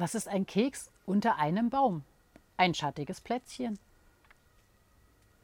Was ist ein Keks unter einem Baum? Ein schattiges Plätzchen.